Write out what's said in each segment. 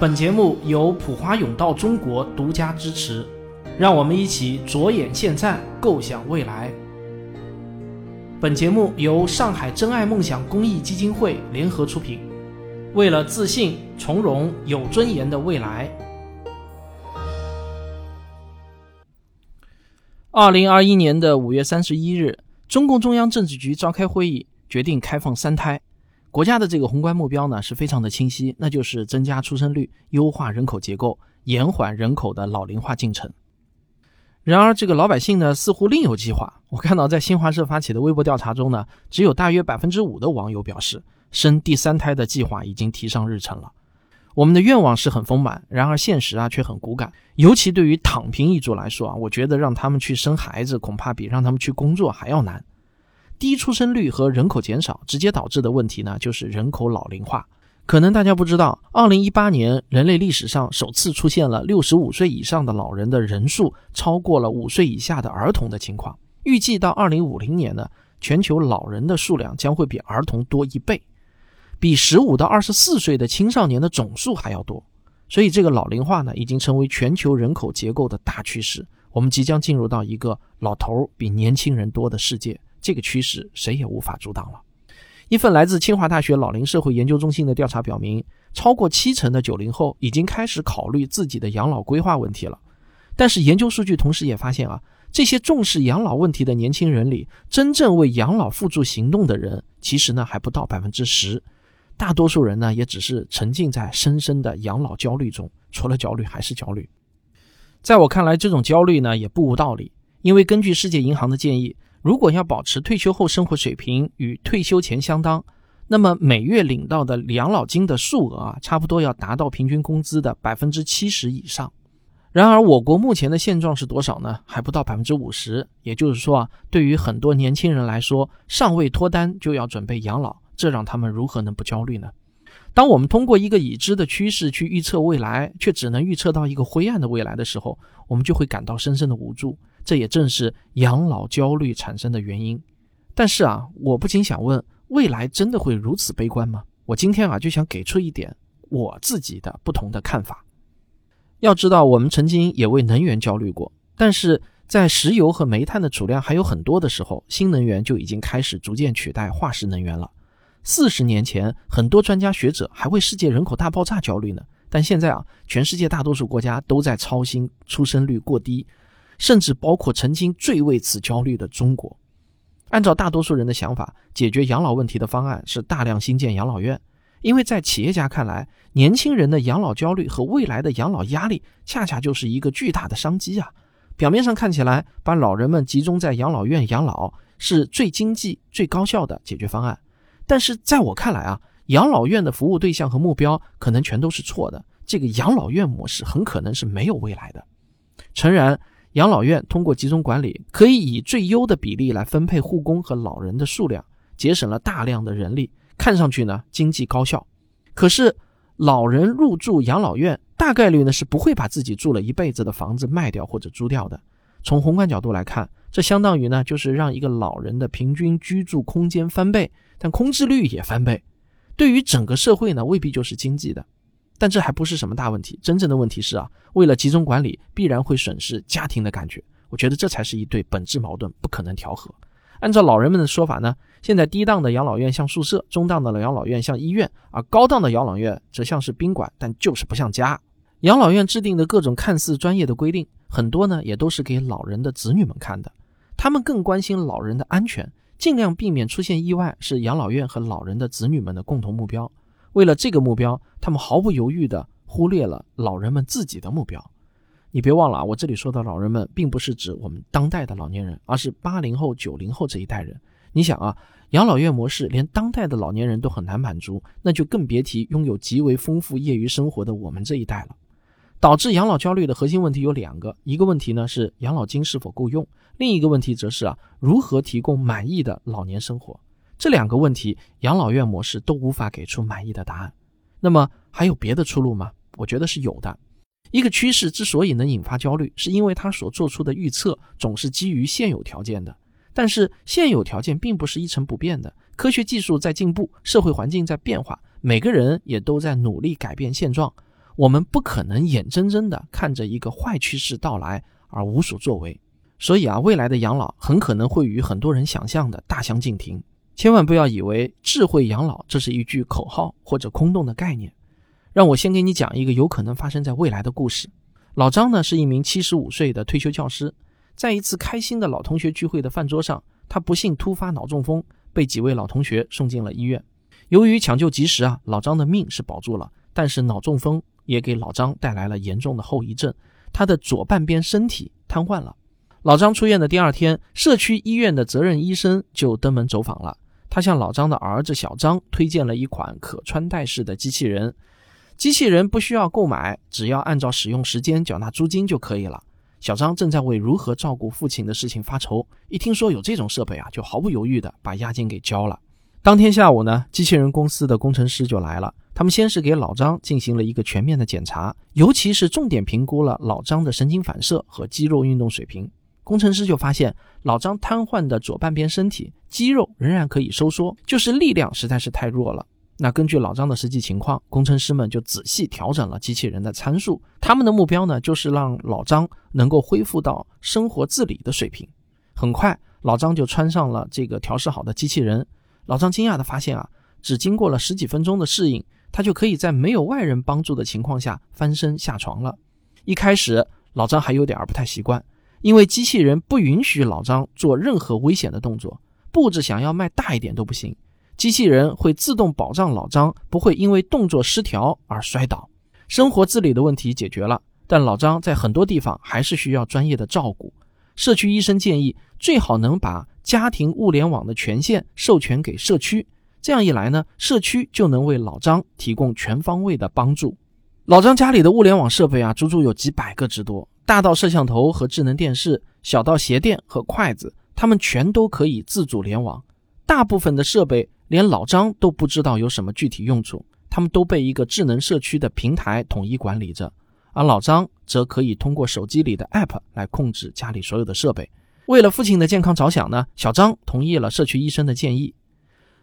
本节目由普华永道中国独家支持，让我们一起着眼现在，构想未来。本节目由上海真爱梦想公益基金会联合出品，为了自信、从容、有尊严的未来。二零二一年的五月三十一日，中共中央政治局召开会议，决定开放三胎。国家的这个宏观目标呢是非常的清晰，那就是增加出生率、优化人口结构、延缓人口的老龄化进程。然而，这个老百姓呢似乎另有计划。我看到在新华社发起的微博调查中呢，只有大约百分之五的网友表示生第三胎的计划已经提上日程了。我们的愿望是很丰满，然而现实啊却很骨感。尤其对于躺平一族来说啊，我觉得让他们去生孩子，恐怕比让他们去工作还要难。低出生率和人口减少直接导致的问题呢，就是人口老龄化。可能大家不知道，二零一八年人类历史上首次出现了六十五岁以上的老人的人数超过了五岁以下的儿童的情况。预计到二零五零年呢，全球老人的数量将会比儿童多一倍，比十五到二十四岁的青少年的总数还要多。所以，这个老龄化呢，已经成为全球人口结构的大趋势。我们即将进入到一个老头儿比年轻人多的世界。这个趋势谁也无法阻挡了。一份来自清华大学老龄社会研究中心的调查表明，超过七成的九零后已经开始考虑自己的养老规划问题了。但是研究数据同时也发现啊，这些重视养老问题的年轻人里，真正为养老付诸行动的人，其实呢还不到百分之十。大多数人呢也只是沉浸在深深的养老焦虑中，除了焦虑还是焦虑。在我看来，这种焦虑呢也不无道理，因为根据世界银行的建议。如果要保持退休后生活水平与退休前相当，那么每月领到的养老金的数额啊，差不多要达到平均工资的百分之七十以上。然而，我国目前的现状是多少呢？还不到百分之五十。也就是说啊，对于很多年轻人来说，尚未脱单就要准备养老，这让他们如何能不焦虑呢？当我们通过一个已知的趋势去预测未来，却只能预测到一个灰暗的未来的时候，我们就会感到深深的无助。这也正是养老焦虑产生的原因，但是啊，我不禁想问：未来真的会如此悲观吗？我今天啊就想给出一点我自己的不同的看法。要知道，我们曾经也为能源焦虑过，但是在石油和煤炭的储量还有很多的时候，新能源就已经开始逐渐取代化石能源了。四十年前，很多专家学者还为世界人口大爆炸焦虑呢，但现在啊，全世界大多数国家都在操心出生率过低。甚至包括曾经最为此焦虑的中国。按照大多数人的想法，解决养老问题的方案是大量新建养老院，因为在企业家看来，年轻人的养老焦虑和未来的养老压力，恰恰就是一个巨大的商机啊！表面上看起来，把老人们集中在养老院养老是最经济、最高效的解决方案，但是在我看来啊，养老院的服务对象和目标可能全都是错的。这个养老院模式很可能是没有未来的。诚然。养老院通过集中管理，可以以最优的比例来分配护工和老人的数量，节省了大量的人力，看上去呢经济高效。可是老人入住养老院，大概率呢是不会把自己住了一辈子的房子卖掉或者租掉的。从宏观角度来看，这相当于呢就是让一个老人的平均居住空间翻倍，但空置率也翻倍。对于整个社会呢，未必就是经济的。但这还不是什么大问题，真正的问题是啊，为了集中管理，必然会损失家庭的感觉。我觉得这才是一对本质矛盾，不可能调和。按照老人们的说法呢，现在低档的养老院像宿舍，中档的养老院像医院，而高档的养老院则像是宾馆，但就是不像家。养老院制定的各种看似专业的规定，很多呢也都是给老人的子女们看的，他们更关心老人的安全，尽量避免出现意外，是养老院和老人的子女们的共同目标。为了这个目标，他们毫不犹豫地忽略了老人们自己的目标。你别忘了啊，我这里说的老人们，并不是指我们当代的老年人，而是八零后、九零后这一代人。你想啊，养老院模式连当代的老年人都很难满足，那就更别提拥有极为丰富业余生活的我们这一代了。导致养老焦虑的核心问题有两个，一个问题呢是养老金是否够用，另一个问题则是啊，如何提供满意的老年生活。这两个问题，养老院模式都无法给出满意的答案。那么还有别的出路吗？我觉得是有的。一个趋势之所以能引发焦虑，是因为它所做出的预测总是基于现有条件的。但是现有条件并不是一成不变的，科学技术在进步，社会环境在变化，每个人也都在努力改变现状。我们不可能眼睁睁地看着一个坏趋势到来而无所作为。所以啊，未来的养老很可能会与很多人想象的大相径庭。千万不要以为智慧养老这是一句口号或者空洞的概念。让我先给你讲一个有可能发生在未来的故事。老张呢是一名七十五岁的退休教师，在一次开心的老同学聚会的饭桌上，他不幸突发脑中风，被几位老同学送进了医院。由于抢救及时啊，老张的命是保住了，但是脑中风也给老张带来了严重的后遗症，他的左半边身体瘫痪了。老张出院的第二天，社区医院的责任医生就登门走访了。他向老张的儿子小张推荐了一款可穿戴式的机器人，机器人不需要购买，只要按照使用时间缴纳租金就可以了。小张正在为如何照顾父亲的事情发愁，一听说有这种设备啊，就毫不犹豫地把押金给交了。当天下午呢，机器人公司的工程师就来了，他们先是给老张进行了一个全面的检查，尤其是重点评估了老张的神经反射和肌肉运动水平。工程师就发现，老张瘫痪的左半边身体肌肉仍然可以收缩，就是力量实在是太弱了。那根据老张的实际情况，工程师们就仔细调整了机器人的参数。他们的目标呢，就是让老张能够恢复到生活自理的水平。很快，老张就穿上了这个调试好的机器人。老张惊讶地发现啊，只经过了十几分钟的适应，他就可以在没有外人帮助的情况下翻身下床了。一开始，老张还有点不太习惯。因为机器人不允许老张做任何危险的动作，步子想要迈大一点都不行。机器人会自动保障老张不会因为动作失调而摔倒。生活自理的问题解决了，但老张在很多地方还是需要专业的照顾。社区医生建议，最好能把家庭物联网的权限授权给社区，这样一来呢，社区就能为老张提供全方位的帮助。老张家里的物联网设备啊，足足有几百个之多。大到摄像头和智能电视，小到鞋垫和筷子，它们全都可以自主联网。大部分的设备连老张都不知道有什么具体用处，他们都被一个智能社区的平台统一管理着，而老张则可以通过手机里的 App 来控制家里所有的设备。为了父亲的健康着想呢，小张同意了社区医生的建议。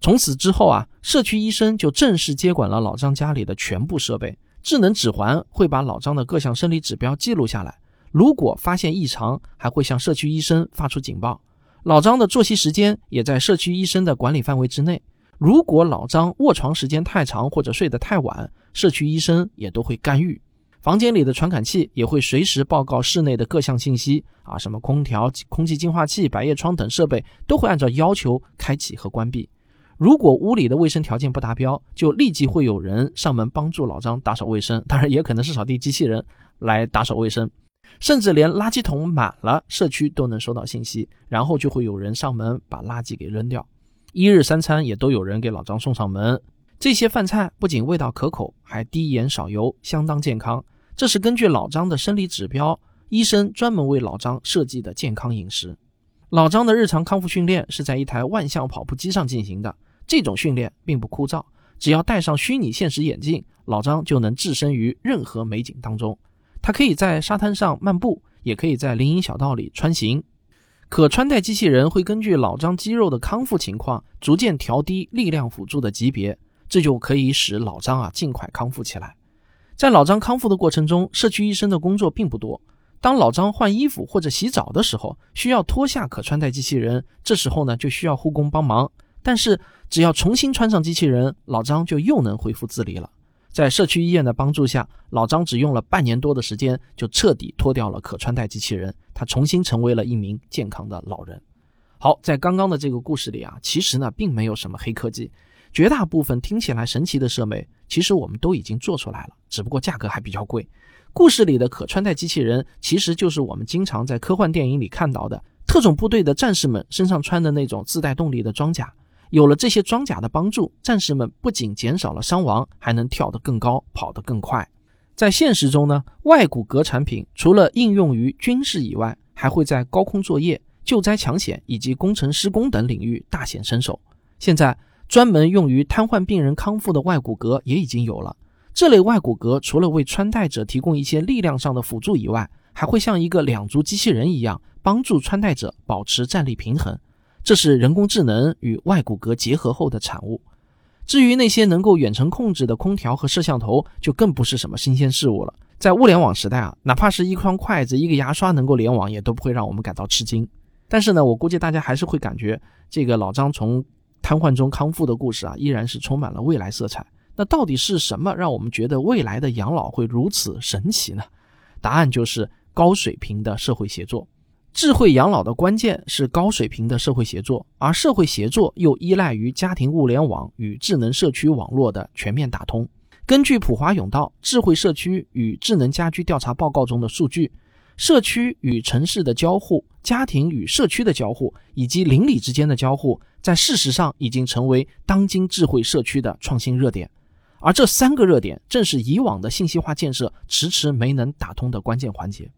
从此之后啊，社区医生就正式接管了老张家里的全部设备。智能指环会把老张的各项生理指标记录下来。如果发现异常，还会向社区医生发出警报。老张的作息时间也在社区医生的管理范围之内。如果老张卧床时间太长或者睡得太晚，社区医生也都会干预。房间里的传感器也会随时报告室内的各项信息啊，什么空调、空气净化器、百叶窗等设备都会按照要求开启和关闭。如果屋里的卫生条件不达标，就立即会有人上门帮助老张打扫卫生，当然也可能是扫地机器人来打扫卫生。甚至连垃圾桶满了，社区都能收到信息，然后就会有人上门把垃圾给扔掉。一日三餐也都有人给老张送上门。这些饭菜不仅味道可口，还低盐少油，相当健康。这是根据老张的生理指标，医生专门为老张设计的健康饮食。老张的日常康复训练是在一台万向跑步机上进行的。这种训练并不枯燥，只要戴上虚拟现实眼镜，老张就能置身于任何美景当中。他可以在沙滩上漫步，也可以在林荫小道里穿行。可穿戴机器人会根据老张肌肉的康复情况，逐渐调低力量辅助的级别，这就可以使老张啊尽快康复起来。在老张康复的过程中，社区医生的工作并不多。当老张换衣服或者洗澡的时候，需要脱下可穿戴机器人，这时候呢就需要护工帮忙。但是只要重新穿上机器人，老张就又能恢复自理了。在社区医院的帮助下，老张只用了半年多的时间，就彻底脱掉了可穿戴机器人，他重新成为了一名健康的老人。好，在刚刚的这个故事里啊，其实呢并没有什么黑科技，绝大部分听起来神奇的设备，其实我们都已经做出来了，只不过价格还比较贵。故事里的可穿戴机器人，其实就是我们经常在科幻电影里看到的特种部队的战士们身上穿的那种自带动力的装甲。有了这些装甲的帮助，战士们不仅减少了伤亡，还能跳得更高，跑得更快。在现实中呢，外骨骼产品除了应用于军事以外，还会在高空作业、救灾抢险以及工程施工等领域大显身手。现在，专门用于瘫痪病人康复的外骨骼也已经有了。这类外骨骼除了为穿戴者提供一些力量上的辅助以外，还会像一个两足机器人一样，帮助穿戴者保持站立平衡。这是人工智能与外骨骼结合后的产物。至于那些能够远程控制的空调和摄像头，就更不是什么新鲜事物了。在物联网时代啊，哪怕是一双筷子、一个牙刷能够联网，也都不会让我们感到吃惊。但是呢，我估计大家还是会感觉这个老张从瘫痪中康复的故事啊，依然是充满了未来色彩。那到底是什么让我们觉得未来的养老会如此神奇呢？答案就是高水平的社会协作。智慧养老的关键是高水平的社会协作，而社会协作又依赖于家庭物联网与智能社区网络的全面打通。根据普华永道智慧社区与智能家居调查报告中的数据，社区与城市的交互、家庭与社区的交互以及邻里之间的交互，在事实上已经成为当今智慧社区的创新热点。而这三个热点正是以往的信息化建设迟迟没能打通的关键环节。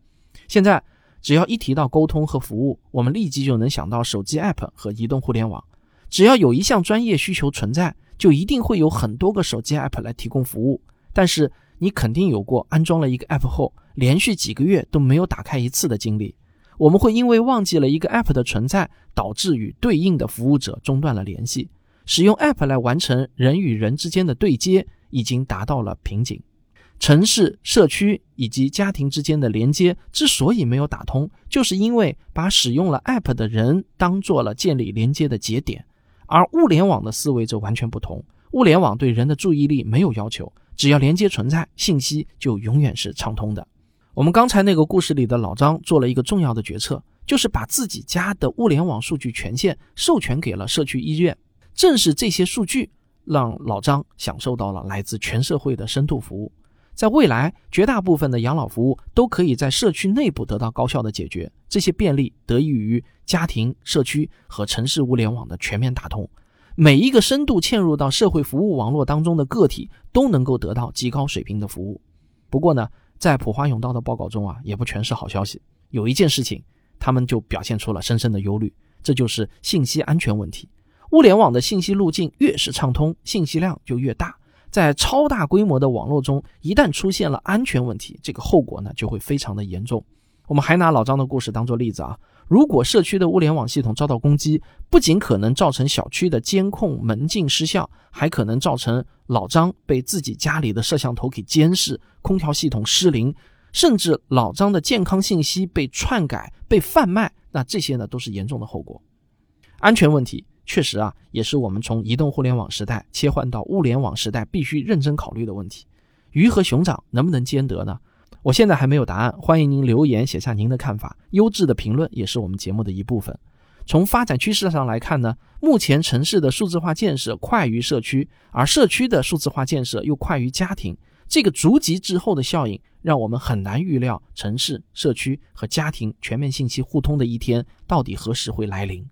现在。只要一提到沟通和服务，我们立即就能想到手机 App 和移动互联网。只要有一项专业需求存在，就一定会有很多个手机 App 来提供服务。但是你肯定有过安装了一个 App 后，连续几个月都没有打开一次的经历。我们会因为忘记了一个 App 的存在，导致与对应的服务者中断了联系。使用 App 来完成人与人之间的对接，已经达到了瓶颈。城市、社区以及家庭之间的连接之所以没有打通，就是因为把使用了 App 的人当做了建立连接的节点，而物联网的思维则完全不同。物联网对人的注意力没有要求，只要连接存在，信息就永远是畅通的。我们刚才那个故事里的老张做了一个重要的决策，就是把自己家的物联网数据权限授权给了社区医院。正是这些数据，让老张享受到了来自全社会的深度服务。在未来，绝大部分的养老服务都可以在社区内部得到高效的解决。这些便利得益于家庭、社区和城市物联网的全面打通。每一个深度嵌入到社会服务网络当中的个体都能够得到极高水平的服务。不过呢，在普华永道的报告中啊，也不全是好消息。有一件事情，他们就表现出了深深的忧虑，这就是信息安全问题。物联网的信息路径越是畅通，信息量就越大。在超大规模的网络中，一旦出现了安全问题，这个后果呢就会非常的严重。我们还拿老张的故事当做例子啊，如果社区的物联网系统遭到攻击，不仅可能造成小区的监控门禁失效，还可能造成老张被自己家里的摄像头给监视，空调系统失灵，甚至老张的健康信息被篡改、被贩卖，那这些呢都是严重的后果。安全问题。确实啊，也是我们从移动互联网时代切换到物联网时代必须认真考虑的问题。鱼和熊掌能不能兼得呢？我现在还没有答案，欢迎您留言写下您的看法。优质的评论也是我们节目的一部分。从发展趋势上来看呢，目前城市的数字化建设快于社区，而社区的数字化建设又快于家庭。这个逐级滞后的效应，让我们很难预料城市、社区和家庭全面信息互通的一天到底何时会来临。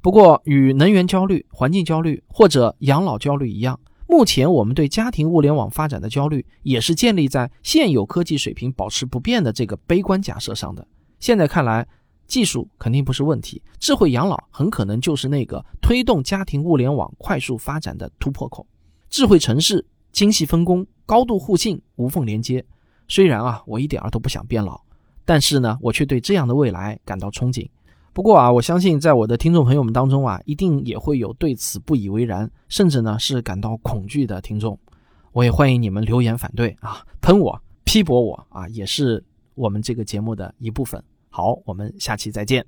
不过，与能源焦虑、环境焦虑或者养老焦虑一样，目前我们对家庭物联网发展的焦虑，也是建立在现有科技水平保持不变的这个悲观假设上的。现在看来，技术肯定不是问题，智慧养老很可能就是那个推动家庭物联网快速发展的突破口。智慧城市、精细分工、高度互信、无缝连接。虽然啊，我一点儿都不想变老，但是呢，我却对这样的未来感到憧憬。不过啊，我相信在我的听众朋友们当中啊，一定也会有对此不以为然，甚至呢是感到恐惧的听众。我也欢迎你们留言反对啊，喷我、批驳我啊，也是我们这个节目的一部分。好，我们下期再见。